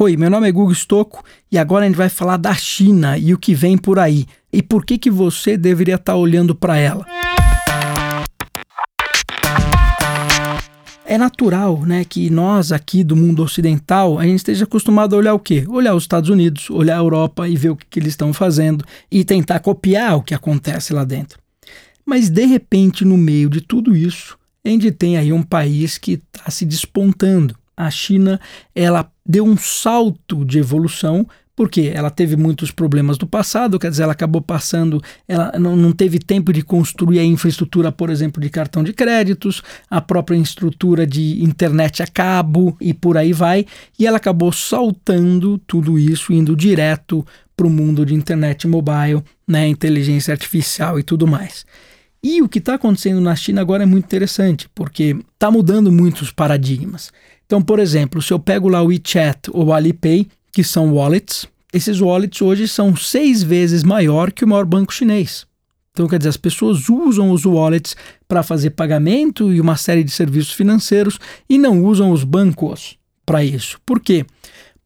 Oi, meu nome é Google Stocco e agora a gente vai falar da China e o que vem por aí e por que que você deveria estar tá olhando para ela. É natural, né, que nós aqui do mundo ocidental a gente esteja acostumado a olhar o quê? Olhar os Estados Unidos, olhar a Europa e ver o que, que eles estão fazendo e tentar copiar o que acontece lá dentro. Mas de repente, no meio de tudo isso, a gente tem aí um país que está se despontando. A China, ela deu um salto de evolução porque ela teve muitos problemas do passado, quer dizer, ela acabou passando, ela não, teve tempo de construir a infraestrutura, por exemplo, de cartão de créditos, a própria estrutura de internet a cabo e por aí vai, e ela acabou saltando tudo isso, indo direto para o mundo de internet mobile, né, inteligência artificial e tudo mais. E o que está acontecendo na China agora é muito interessante, porque está mudando muitos paradigmas. Então, por exemplo, se eu pego lá o WeChat ou o Alipay, que são wallets, esses wallets hoje são seis vezes maior que o maior banco chinês. Então, quer dizer, as pessoas usam os wallets para fazer pagamento e uma série de serviços financeiros e não usam os bancos para isso. Por quê?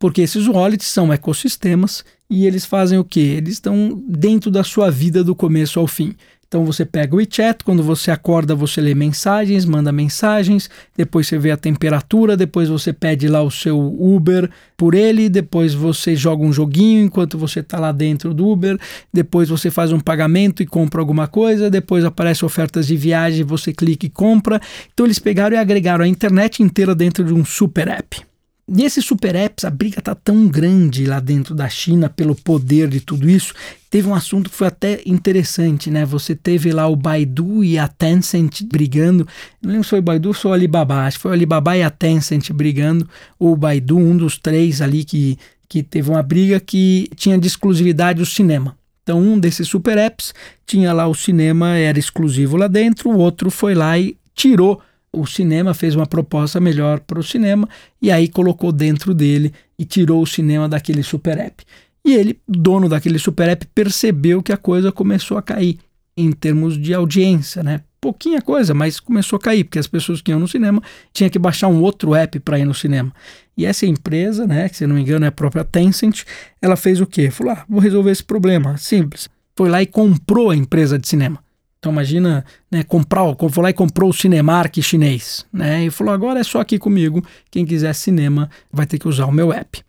Porque esses wallets são ecossistemas e eles fazem o quê? Eles estão dentro da sua vida do começo ao fim. Então você pega o WeChat, quando você acorda, você lê mensagens, manda mensagens, depois você vê a temperatura, depois você pede lá o seu Uber por ele, depois você joga um joguinho enquanto você está lá dentro do Uber, depois você faz um pagamento e compra alguma coisa, depois aparece ofertas de viagem, você clica e compra. Então eles pegaram e agregaram a internet inteira dentro de um super app. E esses super apps, a briga tá tão grande lá dentro da China pelo poder de tudo isso. Teve um assunto que foi até interessante, né? Você teve lá o Baidu e a Tencent brigando. Não lembro se foi o Baidu ou o Alibaba. Acho que foi o Alibaba e a Tencent brigando. Ou o Baidu, um dos três ali que, que teve uma briga que tinha de exclusividade o cinema. Então, um desses super apps tinha lá o cinema, era exclusivo lá dentro. O outro foi lá e tirou o cinema fez uma proposta melhor para o cinema e aí colocou dentro dele e tirou o cinema daquele super app. E ele, dono daquele super app, percebeu que a coisa começou a cair em termos de audiência, né? Pouquinha coisa, mas começou a cair, porque as pessoas que iam no cinema tinham que baixar um outro app para ir no cinema. E essa empresa, né, que se não me engano é a própria Tencent, ela fez o quê? Falou: ah, vou resolver esse problema. Simples. Foi lá e comprou a empresa de cinema. Então imagina, né, comprar, foi lá e comprou o Cinemark chinês, né? E falou, agora é só aqui comigo, quem quiser cinema vai ter que usar o meu app.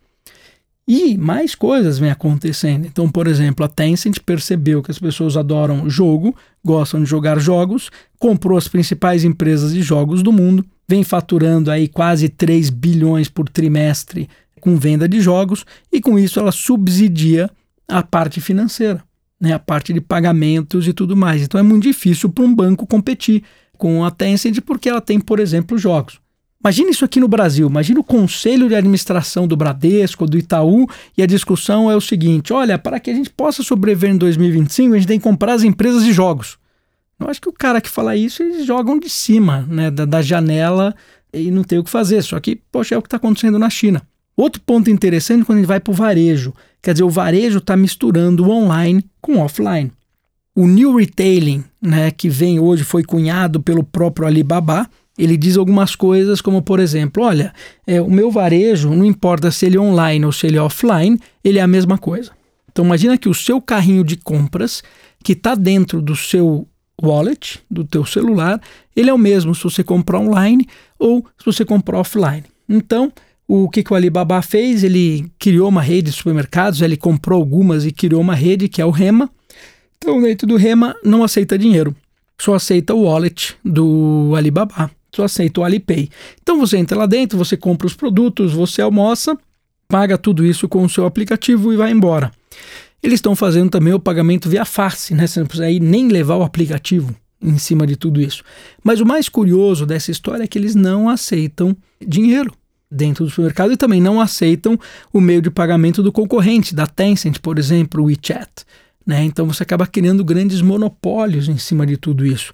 E mais coisas vêm acontecendo. Então, por exemplo, a Tencent percebeu que as pessoas adoram jogo, gostam de jogar jogos, comprou as principais empresas de jogos do mundo, vem faturando aí quase 3 bilhões por trimestre com venda de jogos e com isso ela subsidia a parte financeira né, a parte de pagamentos e tudo mais. Então é muito difícil para um banco competir com a Tencent porque ela tem, por exemplo, jogos. Imagina isso aqui no Brasil, imagina o conselho de administração do Bradesco, do Itaú, e a discussão é o seguinte: olha, para que a gente possa sobreviver em 2025, a gente tem que comprar as empresas de jogos. Eu acho que o cara que fala isso, eles jogam de cima, né, da, da janela e não tem o que fazer. Só que, poxa, é o que está acontecendo na China. Outro ponto interessante quando a gente vai para o varejo. Quer dizer, o varejo está misturando o online com o offline. O New Retailing, né, que vem hoje, foi cunhado pelo próprio Alibaba, ele diz algumas coisas como, por exemplo, olha, é, o meu varejo, não importa se ele é online ou se ele é offline, ele é a mesma coisa. Então imagina que o seu carrinho de compras, que está dentro do seu wallet, do teu celular, ele é o mesmo se você comprar online ou se você comprar offline. Então, o que, que o Alibaba fez? Ele criou uma rede de supermercados, ele comprou algumas e criou uma rede que é o Rema. Então, dentro do Rema, não aceita dinheiro, só aceita o wallet do Alibaba, só aceita o Alipay. Então, você entra lá dentro, você compra os produtos, você almoça, paga tudo isso com o seu aplicativo e vai embora. Eles estão fazendo também o pagamento via face, né? Você não precisa ir nem levar o aplicativo em cima de tudo isso. Mas o mais curioso dessa história é que eles não aceitam dinheiro dentro do supermercado e também não aceitam o meio de pagamento do concorrente, da Tencent, por exemplo, o WeChat. Né? Então você acaba criando grandes monopólios em cima de tudo isso.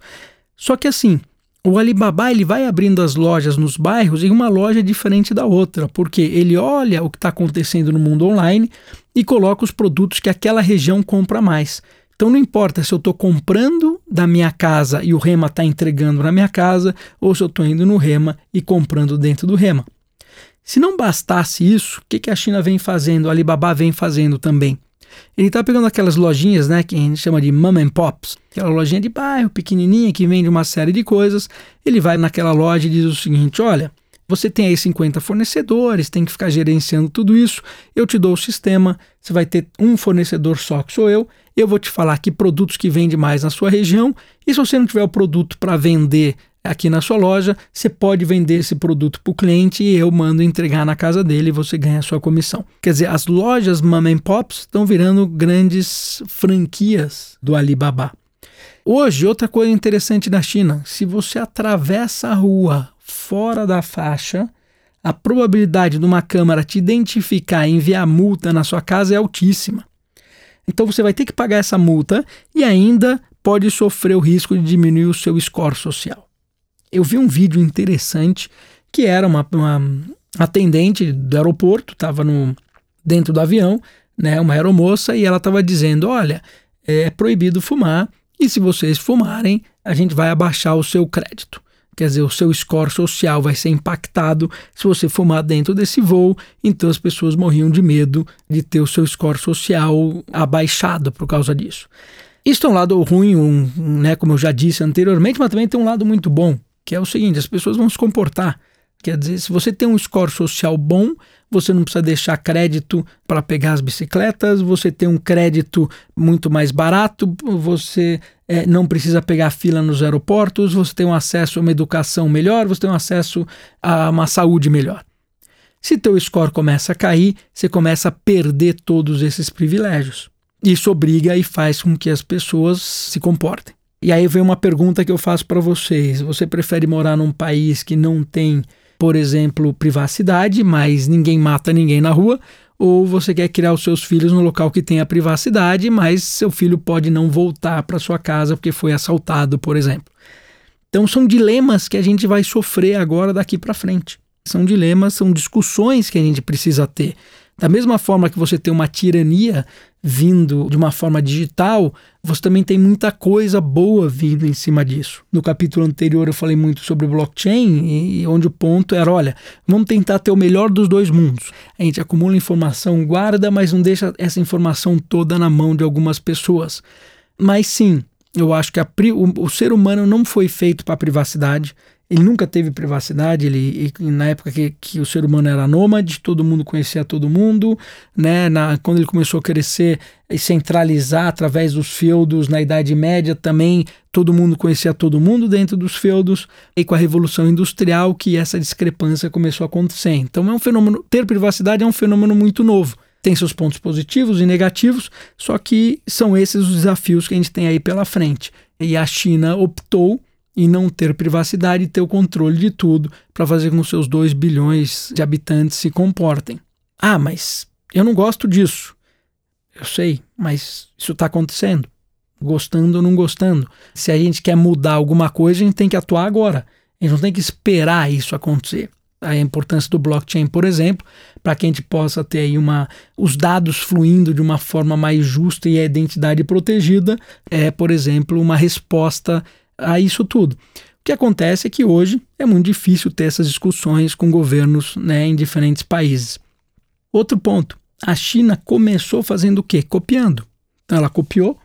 Só que assim, o Alibaba ele vai abrindo as lojas nos bairros em uma loja diferente da outra, porque ele olha o que está acontecendo no mundo online e coloca os produtos que aquela região compra mais. Então não importa se eu estou comprando da minha casa e o Rema está entregando na minha casa, ou se eu estou indo no Rema e comprando dentro do Rema. Se não bastasse isso, o que, que a China vem fazendo, a Alibaba vem fazendo também? Ele está pegando aquelas lojinhas, né, que a gente chama de mom and pops, aquela lojinha de bairro pequenininha que vende uma série de coisas. Ele vai naquela loja e diz o seguinte: olha, você tem aí 50 fornecedores, tem que ficar gerenciando tudo isso. Eu te dou o sistema, você vai ter um fornecedor só, que sou eu. Eu vou te falar que produtos que vende mais na sua região. E se você não tiver o produto para vender aqui na sua loja, você pode vender esse produto para o cliente e eu mando entregar na casa dele e você ganha a sua comissão. Quer dizer, as lojas Mom and Pops estão virando grandes franquias do Alibaba. Hoje, outra coisa interessante na China, se você atravessa a rua fora da faixa, a probabilidade de uma câmera te identificar e enviar multa na sua casa é altíssima. Então você vai ter que pagar essa multa e ainda pode sofrer o risco de diminuir o seu score social eu vi um vídeo interessante que era uma, uma atendente do aeroporto, estava dentro do avião, né, uma aeromoça, e ela estava dizendo: Olha, é proibido fumar, e se vocês fumarem, a gente vai abaixar o seu crédito. Quer dizer, o seu score social vai ser impactado se você fumar dentro desse voo. Então as pessoas morriam de medo de ter o seu score social abaixado por causa disso. Isso é um lado ruim, um, né, como eu já disse anteriormente, mas também tem um lado muito bom que é o seguinte: as pessoas vão se comportar. Quer dizer, se você tem um score social bom, você não precisa deixar crédito para pegar as bicicletas, você tem um crédito muito mais barato, você é, não precisa pegar fila nos aeroportos, você tem um acesso a uma educação melhor, você tem um acesso a uma saúde melhor. Se teu score começa a cair, você começa a perder todos esses privilégios. Isso obriga e faz com que as pessoas se comportem. E aí vem uma pergunta que eu faço para vocês: você prefere morar num país que não tem, por exemplo, privacidade, mas ninguém mata ninguém na rua? Ou você quer criar os seus filhos no local que tenha privacidade, mas seu filho pode não voltar para sua casa porque foi assaltado, por exemplo? Então são dilemas que a gente vai sofrer agora daqui para frente. São dilemas, são discussões que a gente precisa ter. Da mesma forma que você tem uma tirania vindo de uma forma digital, você também tem muita coisa boa vindo em cima disso. No capítulo anterior eu falei muito sobre blockchain e onde o ponto era, olha, vamos tentar ter o melhor dos dois mundos. A gente acumula informação, guarda, mas não deixa essa informação toda na mão de algumas pessoas. Mas sim, eu acho que a, o, o ser humano não foi feito para privacidade. Ele nunca teve privacidade, ele, na época que, que o ser humano era nômade, todo mundo conhecia todo mundo, né? Na, quando ele começou a crescer e centralizar através dos feudos na Idade Média também, todo mundo conhecia todo mundo dentro dos feudos, e com a Revolução Industrial que essa discrepância começou a acontecer. Então é um fenômeno, ter privacidade é um fenômeno muito novo. Tem seus pontos positivos e negativos, só que são esses os desafios que a gente tem aí pela frente. E a China optou e não ter privacidade e ter o controle de tudo para fazer com que seus 2 bilhões de habitantes se comportem. Ah, mas eu não gosto disso. Eu sei, mas isso está acontecendo. Gostando ou não gostando. Se a gente quer mudar alguma coisa, a gente tem que atuar agora. A gente não tem que esperar isso acontecer. A importância do blockchain, por exemplo, para que a gente possa ter aí uma, os dados fluindo de uma forma mais justa e a identidade protegida, é, por exemplo, uma resposta a isso tudo. O que acontece é que hoje é muito difícil ter essas discussões com governos né, em diferentes países. Outro ponto: a China começou fazendo o quê? Copiando. Então ela copiou,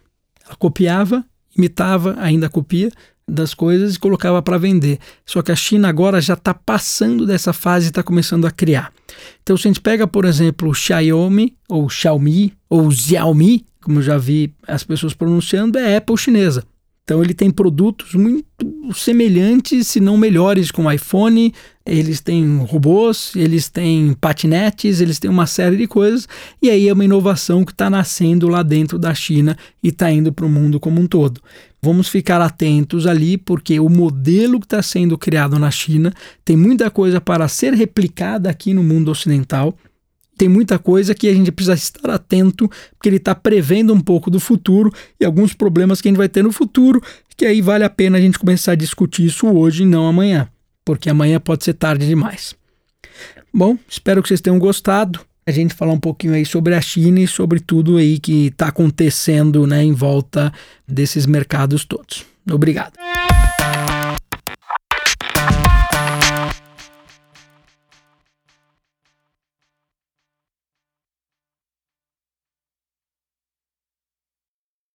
ela copiava, imitava, ainda copia das coisas e colocava para vender. Só que a China agora já está passando dessa fase e está começando a criar. Então, se a gente pega, por exemplo, o Xiaomi, ou Xiaomi, ou Xiaomi, como eu já vi as pessoas pronunciando, é Apple chinesa. Então ele tem produtos muito semelhantes, se não melhores com o iPhone. Eles têm robôs, eles têm patinetes, eles têm uma série de coisas. E aí é uma inovação que está nascendo lá dentro da China e está indo para o mundo como um todo. Vamos ficar atentos ali, porque o modelo que está sendo criado na China tem muita coisa para ser replicada aqui no mundo ocidental tem muita coisa que a gente precisa estar atento, porque ele está prevendo um pouco do futuro e alguns problemas que a gente vai ter no futuro, que aí vale a pena a gente começar a discutir isso hoje e não amanhã, porque amanhã pode ser tarde demais. Bom, espero que vocês tenham gostado. A gente falar um pouquinho aí sobre a China e sobre tudo aí que está acontecendo né, em volta desses mercados todos. Obrigado.